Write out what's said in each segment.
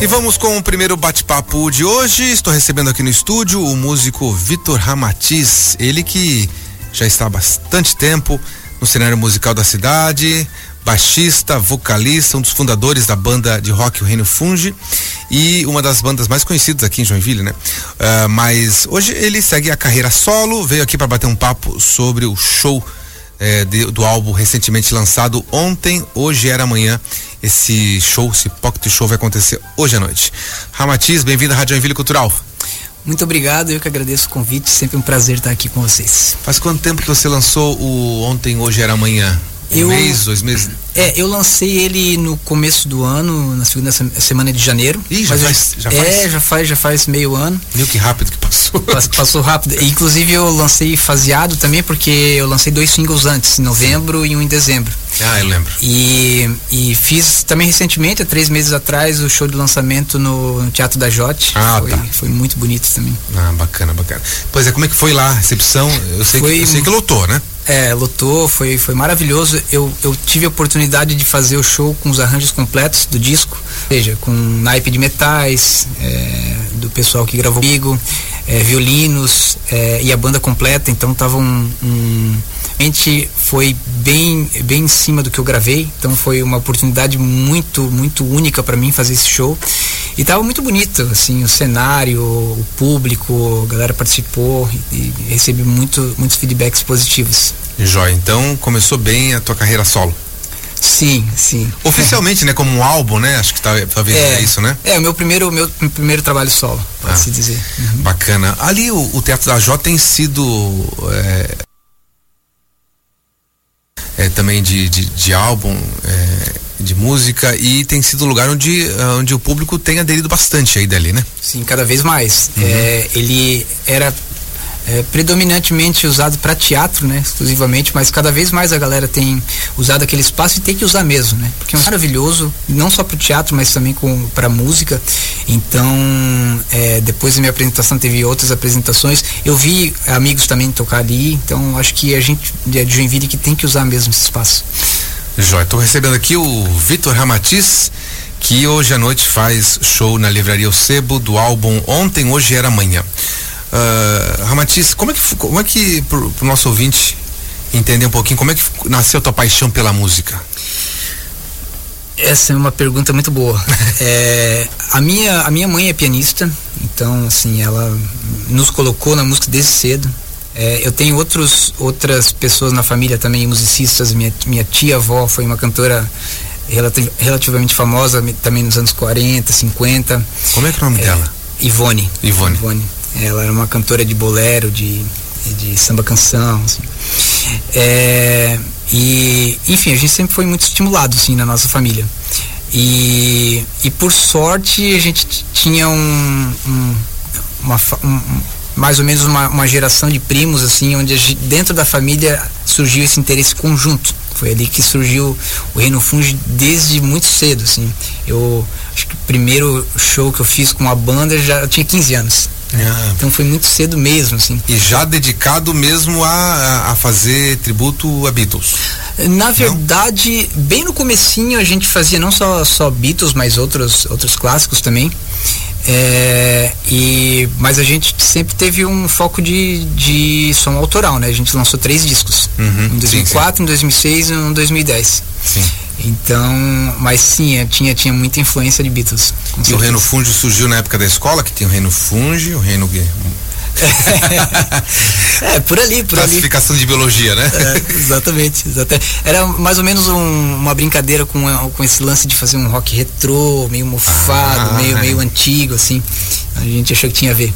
E vamos com o primeiro bate-papo de hoje. Estou recebendo aqui no estúdio o músico Vitor Ramatiz, ele que já está há bastante tempo no cenário musical da cidade, baixista, vocalista, um dos fundadores da banda de rock O Reino Funge e uma das bandas mais conhecidas aqui em Joinville, né? Uh, mas hoje ele segue a carreira solo, veio aqui para bater um papo sobre o show eh, de, do álbum recentemente lançado ontem, hoje era amanhã. Esse show, esse pocket show vai acontecer hoje à noite. Ramatiz, bem-vindo à Rádio Joinville Cultural. Muito obrigado, eu que agradeço o convite, sempre um prazer estar aqui com vocês. Faz quanto tempo que você lançou o Ontem, Hoje Era Amanhã? Um eu, mês, dois meses? É, eu lancei ele no começo do ano, na segunda semana de janeiro. Ih, já faz, já faz? É, já faz, já faz meio ano. Meu, que rápido que passou. Passou rápido. Inclusive eu lancei faseado também, porque eu lancei dois singles antes, em novembro Sim. e um em dezembro. Ah, eu lembro. E, e fiz também recentemente, há três meses atrás, o show de lançamento no, no Teatro da Jote. Ah, foi, tá. Foi muito bonito também. Ah, bacana, bacana. Pois é, como é que foi lá a recepção? Eu sei, foi, que, eu sei que lotou, né? É, lotou, foi, foi maravilhoso. Eu, eu tive a oportunidade de fazer o show com os arranjos completos do disco, ou seja, com naipe de metais, é, do pessoal que gravou comigo, é, violinos é, e a banda completa, então tava um, um realmente foi bem bem em cima do que eu gravei então foi uma oportunidade muito muito única para mim fazer esse show e tava muito bonito assim o cenário o público a galera participou e, e recebi muito muitos feedbacks positivos Joia, então começou bem a tua carreira solo Sim, sim. Oficialmente, né? Como um álbum, né? Acho que tá, talvez é, é isso, né? É, o meu primeiro, meu, meu primeiro trabalho solo, pode-se ah, dizer. Uhum. Bacana. Ali o, o, Teatro da J tem sido é, é, também de, de, de álbum, é, de música e tem sido um lugar onde, onde o público tem aderido bastante aí dali, né? Sim, cada vez mais. Uhum. É, ele era é, predominantemente usado para teatro, né, exclusivamente, mas cada vez mais a galera tem usado aquele espaço e tem que usar mesmo, né, porque é maravilhoso, não só para o teatro, mas também para música. Então, é, depois da minha apresentação teve outras apresentações. Eu vi amigos também tocar ali, então acho que a gente de Joinville que tem que usar mesmo esse espaço. Joia, estou recebendo aqui o Vitor Ramatiz que hoje à noite faz show na Livraria O Sebo do álbum Ontem, Hoje Era Amanhã. Uh, Ramatiz, como é que, como é que pro, pro nosso ouvinte entender um pouquinho, como é que nasceu a tua paixão pela música? Essa é uma pergunta muito boa. é, a, minha, a minha mãe é pianista, então assim, ela nos colocou na música desde cedo. É, eu tenho outros, outras pessoas na família também, musicistas. Minha, minha tia-avó foi uma cantora relativ, relativamente famosa também nos anos 40, 50. Como é que é o nome é, dela? Ivone. Ivone. Ivone. Ela era uma cantora de bolero, de, de samba canção, assim. É, e, enfim, a gente sempre foi muito estimulado, assim, na nossa família. E, e por sorte a gente tinha um, um, uma, um mais ou menos uma, uma, geração de primos, assim, onde gente, dentro da família surgiu esse interesse conjunto. Foi ali que surgiu o Reino Funge desde muito cedo, assim. Eu acho que o primeiro show que eu fiz com a banda já eu tinha 15 anos. Ah. Então foi muito cedo mesmo, assim. E já dedicado mesmo a, a fazer tributo a Beatles? Na verdade, não? bem no comecinho a gente fazia não só, só Beatles, mas outros, outros clássicos também. É, e, mas a gente sempre teve um foco de, de som autoral, né? A gente lançou três discos. Uhum, em 2004, sim, sim. em 2006 e em 2010. Sim. Então, mas sim, tinha, tinha muita influência de Beatles. E o Reino Funge surgiu na época da escola, que tinha o Reino Funge, o Reino é, por ali, por Classificação ali. de biologia, né? É, exatamente, exatamente. Era mais ou menos um, uma brincadeira com, com esse lance de fazer um rock retrô, meio mofado, ah, meio, é. meio antigo, assim. A gente achou que tinha a ver.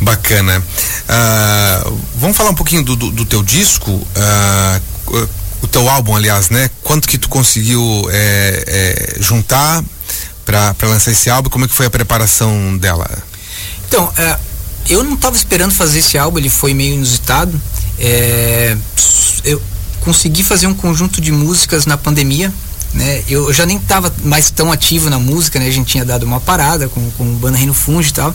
Bacana. Uh, vamos falar um pouquinho do, do, do teu disco. Uh, o teu álbum, aliás, né? Quanto que tu conseguiu é, é, juntar para lançar esse álbum? Como é que foi a preparação dela? Então, é, eu não estava esperando fazer esse álbum, ele foi meio inusitado. É, eu consegui fazer um conjunto de músicas na pandemia, né? Eu, já nem estava mais tão ativo na música, né? A gente tinha dado uma parada com, com o Banda Reino Funge e tal.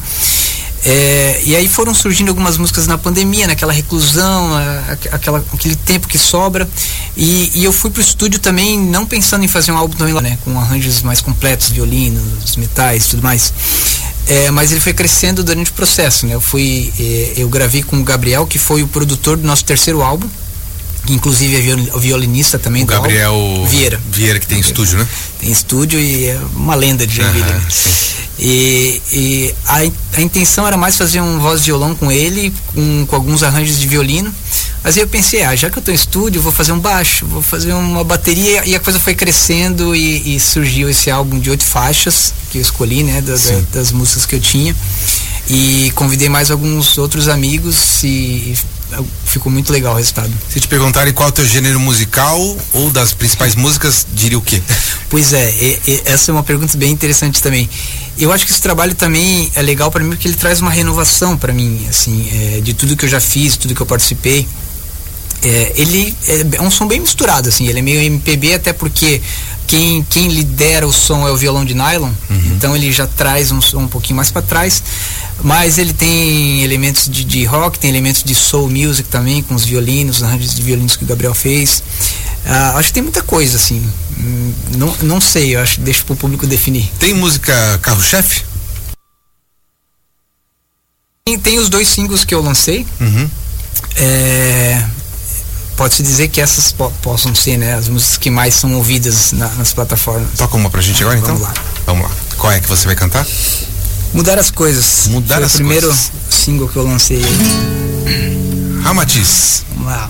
É, e aí foram surgindo algumas músicas na pandemia, naquela reclusão, a, aquela, aquele tempo que sobra. E, e eu fui pro estúdio também, não pensando em fazer um álbum também lá, né? Com arranjos mais completos, violinos, metais tudo mais. É, mas ele foi crescendo durante o processo, né? Eu fui, é, eu gravei com o Gabriel, que foi o produtor do nosso terceiro álbum, que inclusive é violinista também. O Gabriel álbum. Vieira. Vieira, que tem estúdio, né? Tem estúdio e é uma lenda de Joinville. Uhum, e, e a, a, intenção era mais fazer um voz de violão com ele, com, com alguns arranjos de violino. Mas aí eu pensei, ah, já que eu estou em estúdio, vou fazer um baixo, vou fazer uma bateria. E a coisa foi crescendo e, e surgiu esse álbum de oito faixas que eu escolhi, né, da, da, das músicas que eu tinha. E convidei mais alguns outros amigos e ficou muito legal o resultado. Se te perguntarem qual é o teu gênero musical ou das principais músicas, diria o quê? Pois é, e, e, essa é uma pergunta bem interessante também. Eu acho que esse trabalho também é legal para mim porque ele traz uma renovação para mim, assim, é, de tudo que eu já fiz, tudo que eu participei. É, ele é, um som bem misturado, assim, ele é meio MPB até porque quem, quem lidera o som é o violão de nylon, uhum. então ele já traz um som um pouquinho mais para trás, mas ele tem elementos de, de, rock, tem elementos de soul music também, com os violinos, os arranjos de violinos que o Gabriel fez. Uh, acho que tem muita coisa, assim. Hum, não, não sei, eu acho que deixo pro público definir. Tem música carro-chefe? Tem, tem, os dois singles que eu lancei. Uhum. É, pode-se dizer que essas po possam ser né, as músicas que mais são ouvidas na, nas plataformas. Toca uma pra gente agora, então? Vamos lá. Vamos lá. Qual é que você vai cantar? Mudar as coisas. Mudar Foi as o primeiro coisas. single que eu lancei. Ramatiz. Vamos lá.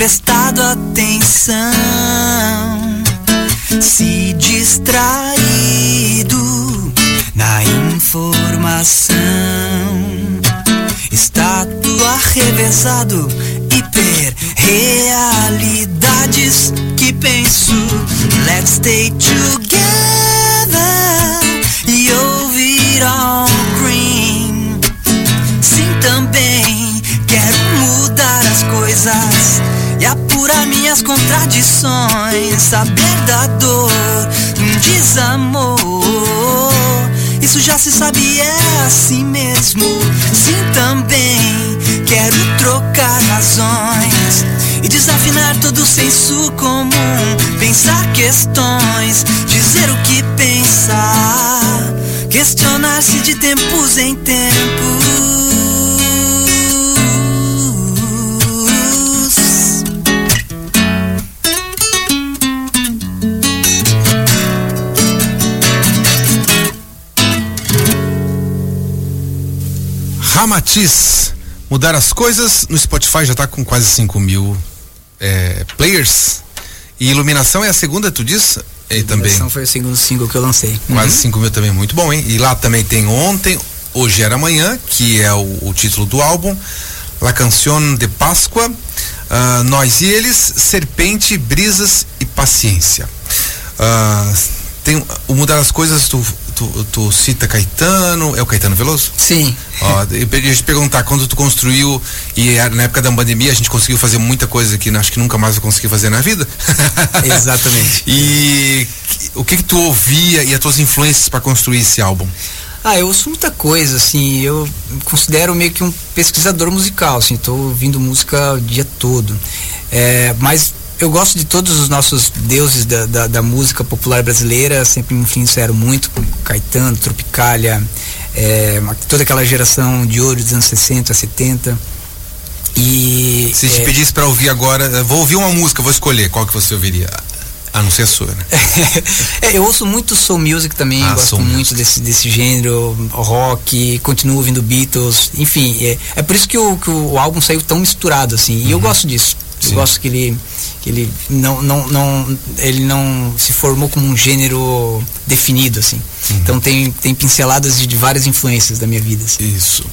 Prestado atenção, se distraído na informação, estátua revezado, hiperrealidades que penso, let's stay together e ouvir all minhas contradições. Saber da dor, um desamor. Isso já se sabe, é assim mesmo. Sim, também quero trocar razões e desafinar todo o senso comum. Pensar questões, dizer o que pensar, questionar-se de tempos em tempos. Ramatiz. Mudar as coisas. No Spotify já tá com quase 5 mil é, players. E Iluminação é a segunda, tu diz? E também. Iluminação foi o segundo single que eu lancei. Quase 5 mil também, muito bom, hein? E lá também tem Ontem, Hoje Era Amanhã, que é o, o título do álbum. La Canción de Páscoa, uh, Nós e Eles, Serpente, Brisas e Paciência. Uh, tem o Mudar as Coisas, tu, tu, tu, cita Caetano, é o Caetano Veloso? Sim. Ó, eu ia te perguntar, quando tu construiu, e na época da pandemia a gente conseguiu fazer muita coisa que acho que nunca mais eu consegui fazer na vida. Exatamente. e o que que tu ouvia e as tuas influências para construir esse álbum? Ah, eu ouço muita coisa, assim, eu considero meio que um pesquisador musical, assim, tô ouvindo música o dia todo. É, mas eu gosto de todos os nossos deuses da, da, da música popular brasileira, sempre me influenciaram muito, Caetano, Tropicália, é, toda aquela geração de ouro dos anos 60, 70. E Se te é, pedisse pra ouvir agora, vou ouvir uma música, vou escolher qual que você ouviria. A não ser a sua, né? é, eu ouço muito soul music também, Ah, gosto muito desse, desse gênero, rock, continuo ouvindo Beatles, enfim, é, é por isso que o, que o álbum saiu tão misturado assim. E eu gosto disso. Sim. Gosto que ele que ele não, não, não ele não se formou como um gênero definido assim. Uhum. Então tem tem pinceladas de, de várias influências da minha vida. assim. Isso.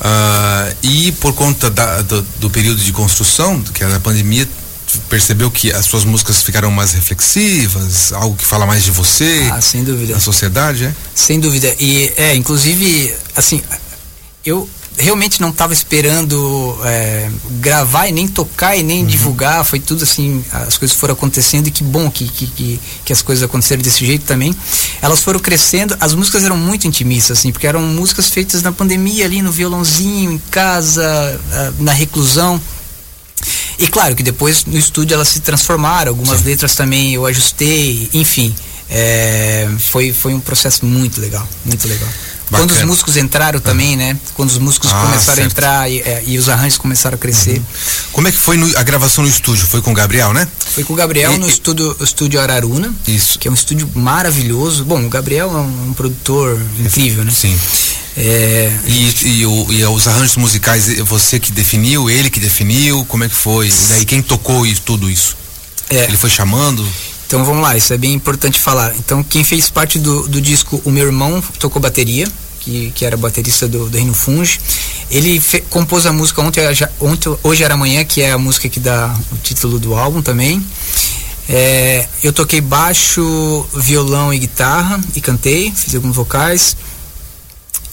Ah, e por conta da- do, do período de construção, que era a pandemia, percebeu que as suas músicas ficaram mais reflexivas, algo que fala mais de você, Ah, sem dúvida. da sociedade, é? Sem dúvida. E é, inclusive, assim, eu realmente não estava esperando é, gravar e nem tocar e nem divulgar. Foi tudo assim, as coisas foram acontecendo e que bom que, que, que, que as coisas aconteceram desse jeito também. Elas foram crescendo, as músicas eram muito intimistas, assim, porque eram músicas feitas na pandemia ali no violãozinho, em casa, ah, na reclusão. E claro que depois no estúdio elas se transformaram, algumas Sim. letras também eu ajustei, enfim. é, foi, foi um processo muito legal, muito legal. Bacana. Quando os músicos entraram também, né? Quando os músicos Ah, começaram certo. a entrar e, é, e os arranjos começaram a crescer. Como é que foi no- a gravação no estúdio? Foi com o Gabriel, né? Foi com o Gabriel E- no e- estúdio, estúdio Araruna, Isso. que é um estúdio maravilhoso. Bom, o Gabriel é um, um produtor incrível, né? Sim. É, E, e, o- e os arranjos musicais, eh, você que definiu, ele que definiu, como é que foi? E daí quem tocou isso, tudo isso? é, Ele foi chamando? Então vamos lá, isso é bem importante falar. Então quem fez parte do, do disco, o meu irmão tocou bateria, que, que era baterista do, do Reino Funge. Ele fe- compôs a música ontem, ontem, Hoje Era Amanhã, que é a música que dá o título do álbum também. É, eu toquei baixo, violão e guitarra e cantei, fiz alguns vocais.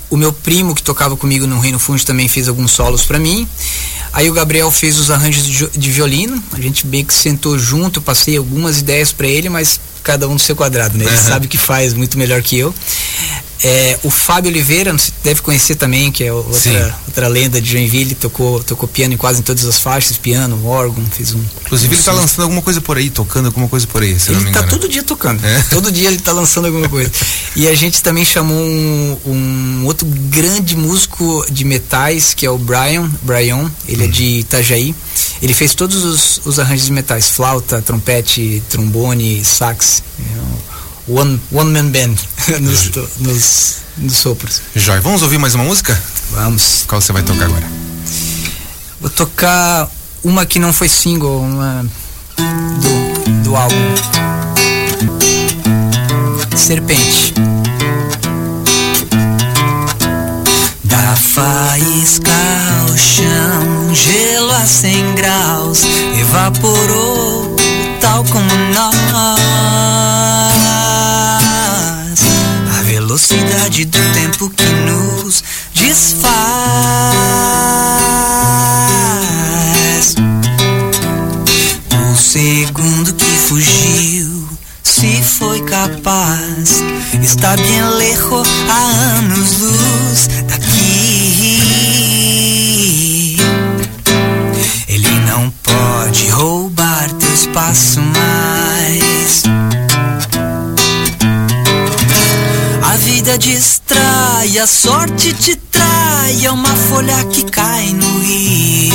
O meu primo que tocava comigo no Reino Funge também fez alguns solos pra mim. Aí o Gabriel fez os arranjos de, de violino. A gente bem que sentou junto, passei algumas ideias pra ele, mas cada um no seu quadrado, né? Ele Aham. sabe que faz muito melhor que eu. É, o Fábio Oliveira, sei, deve conhecer também, que é Sim. outra, outra lenda de Joinville, tocou, tocou piano em quase em todas as faixas, piano, órgão, fez um. Inclusive um ele tá som. lançando alguma coisa por aí, tocando alguma coisa por aí, se eu não me Ele tá engano. todo dia tocando. É? Todo dia ele tá lançando alguma coisa. E a gente também chamou um, um outro grande músico de metais, que é o Brian. Brian, ele é de Itajaí. Ele fez todos os, os arranjos de metais: flauta, trompete, trombone, sax. É um One, one man band nos, nos, nos sopros. Jóia, vamos ouvir mais uma música? Vamos. Qual você vai tocar agora? Vou tocar uma que não foi single, uma do, do álbum. Serpente. Da faísca ao chão, gelo a 100 graus, evaporou tal como nós. Velocidade do tempo que nos desfaz. O segundo que fugiu, se foi capaz, está bem lejos a anos-luz daqui. A sorte te trai. É uma folha que cai no rio.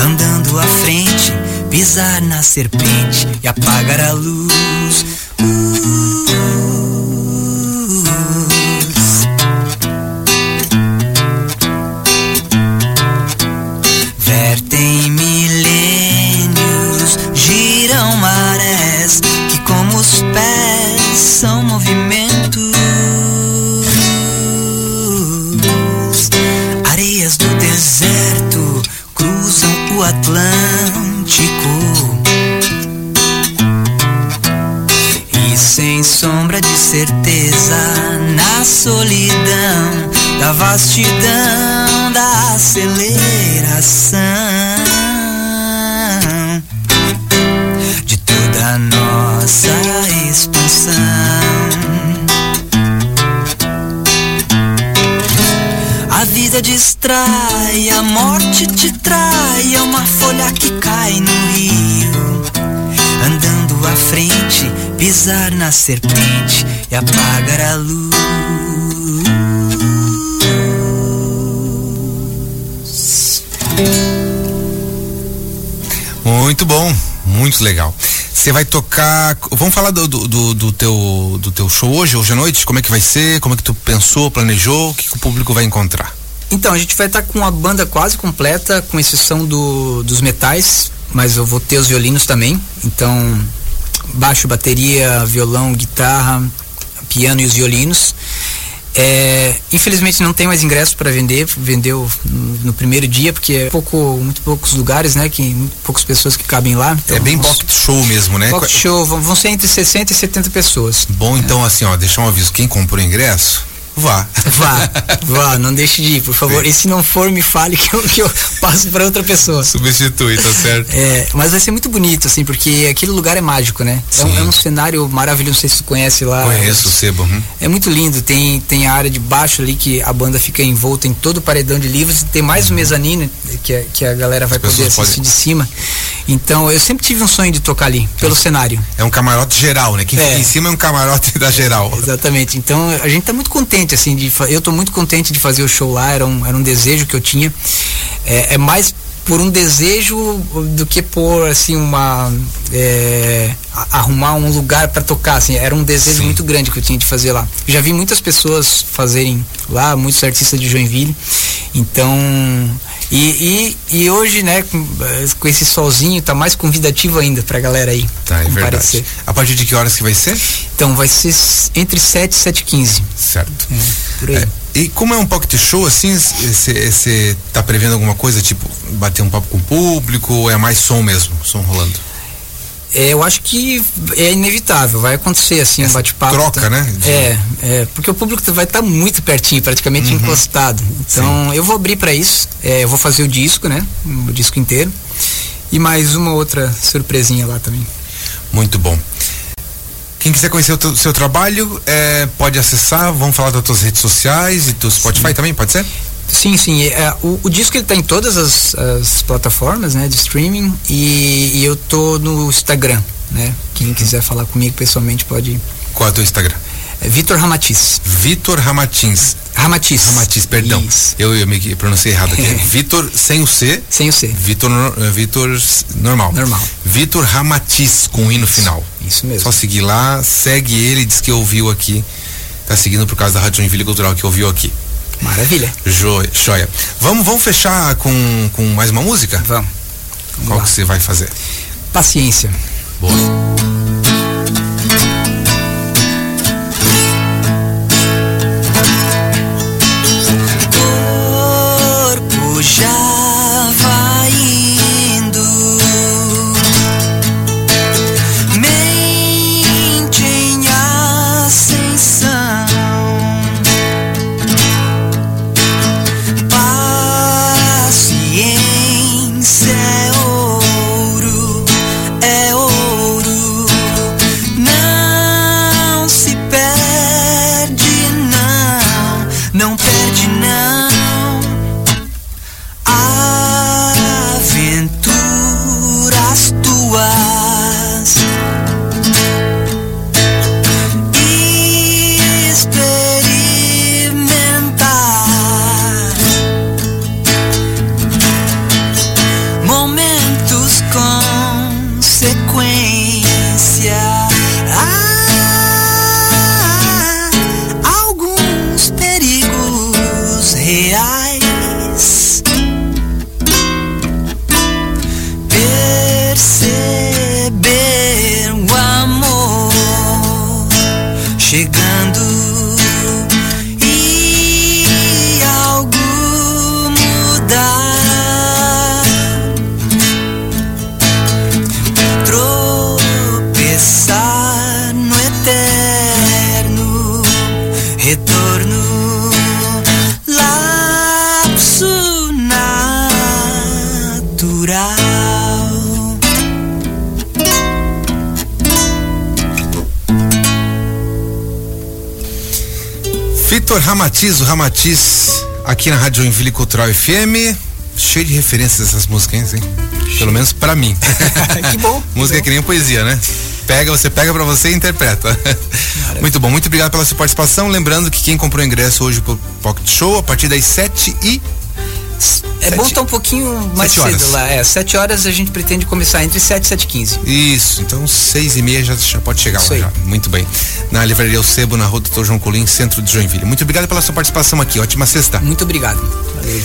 Andando à frente, pisar na serpente e apagar a luz. Distrai, a morte te trai, é uma folha que cai no rio. Andando à frente, pisar na serpente e apagar a luz. Muito bom, muito legal. Você vai tocar. Vamos falar do, do, do, do, teu, do teu show hoje, hoje à noite? Como é que vai ser? Como é que tu pensou, planejou? O que, que o público vai encontrar? Então, a gente vai estar com a banda quase completa, com exceção do, dos metais, mas eu vou ter os violinos também. Então, baixo, bateria, violão, guitarra, piano e os violinos. É, infelizmente não tem mais ingressos para vender, vendeu no, primeiro dia, porque é pouco, muito poucos lugares, né? Que muito poucas pessoas que cabem lá. Então, é bem pocket show mesmo, né? Pocket show, vão, vão ser entre 60 e 70 pessoas. Bom, então é. assim, ó, deixar um aviso, quem comprou ingresso, Vá. Vá, vá, não deixe de ir, por favor. Sim. E se não for, me fale que eu, que eu passo para outra pessoa. Substitui, tá certo? É, mas vai ser muito bonito, assim, porque aquele lugar é mágico, né? É um, é um, cenário maravilhoso, não sei se você conhece lá. Conheço o Sebo. Uhum. É muito lindo, tem, tem a área de baixo ali que a banda fica envolta em todo o paredão de livros, tem mais uhum. um mezanino que, a, que a galera vai As poder assistir podem... de cima. Então, eu sempre tive um sonho de tocar ali, pelo é. cenário. É um camarote geral, né? Quem é. fica em cima é um camarote da geral. Exatamente. Então, a gente tá muito contente, assim, de eu tô muito contente de fazer o show lá, era um, era um desejo que eu tinha. É, é mais por um desejo do que por assim uma é, arrumar um lugar para tocar assim era um desejo Sim. muito grande que eu tinha de fazer lá já vi muitas pessoas fazerem lá muitos artistas de Joinville então e, e, e hoje né com, com, esse solzinho tá mais convidativo ainda pra galera aí tá, é verdade. a partir de que horas que vai ser? Então vai ser entre 7 e 7 e 15 certo. É, por aí. É e como é um pocket show, assim, você tá prevendo alguma coisa, tipo, bater um papo com o público, ou é mais som mesmo, som rolando? É, eu acho que é inevitável, vai acontecer assim Essa um bate-papo. Troca, tá, né? De... É, é, porque o público vai estar tá muito pertinho, praticamente uhum. encostado. Então Sim. eu vou abrir para isso, é, eu vou fazer o disco, né? O disco inteiro. E mais uma outra surpresinha lá também. Muito bom. Quem quiser conhecer o teu, seu trabalho, é, pode acessar, vamos falar das tuas redes sociais e do Spotify sim. também, pode ser? Sim, sim. É, o, o, disco ele tá em todas as, as plataformas né, de streaming e, e, eu tô no Instagram, né? Quem quiser falar comigo pessoalmente pode. Qual é o teu Instagram? É Vitor Ramatiz. Vitor Ramatiz. Ramatiz. Ramatiz, perdão. Eu, eu me pronunciei errado aqui. Vitor sem o C. Sem o C. Vitor eh, Vitor normal. Normal. Vitor Ramatiz com I no final. Isso mesmo. Só seguir lá, segue ele, diz que ouviu aqui. Tá seguindo por causa da Rádio Joinville Cultural que ouviu aqui. Maravilha. Joia. joia. Vamos, vamos fechar com, com mais uma música? Vamos. vamos Qual lá. que você vai fazer? Paciência. Boa. Vitor Ramatiz, o Ramatiz, aqui na Rádio Joinville Cultural FM. Cheio de referências dessas músicas, hein? Pelo menos para mim. que bom. Música que, que nem poesia, né? Pega, você pega para você e interpreta. Maravilha. Muito bom, muito obrigado pela sua participação. Lembrando que quem comprou ingresso hoje pro Pocket Show, a partir das 7 e É Sete- bom estar um pouquinho mais cedo lá. É, 7 horas a gente pretende começar entre 7 e 7 e 15. Isso, então seis e meia já, já pode chegar Isso lá já. Muito bem. Na livraria O Sebo, na rua Doutor João Colim, centro de Joinville. Muito obrigado pela sua participação aqui. Ótima sexta. Muito obrigado. Valeu.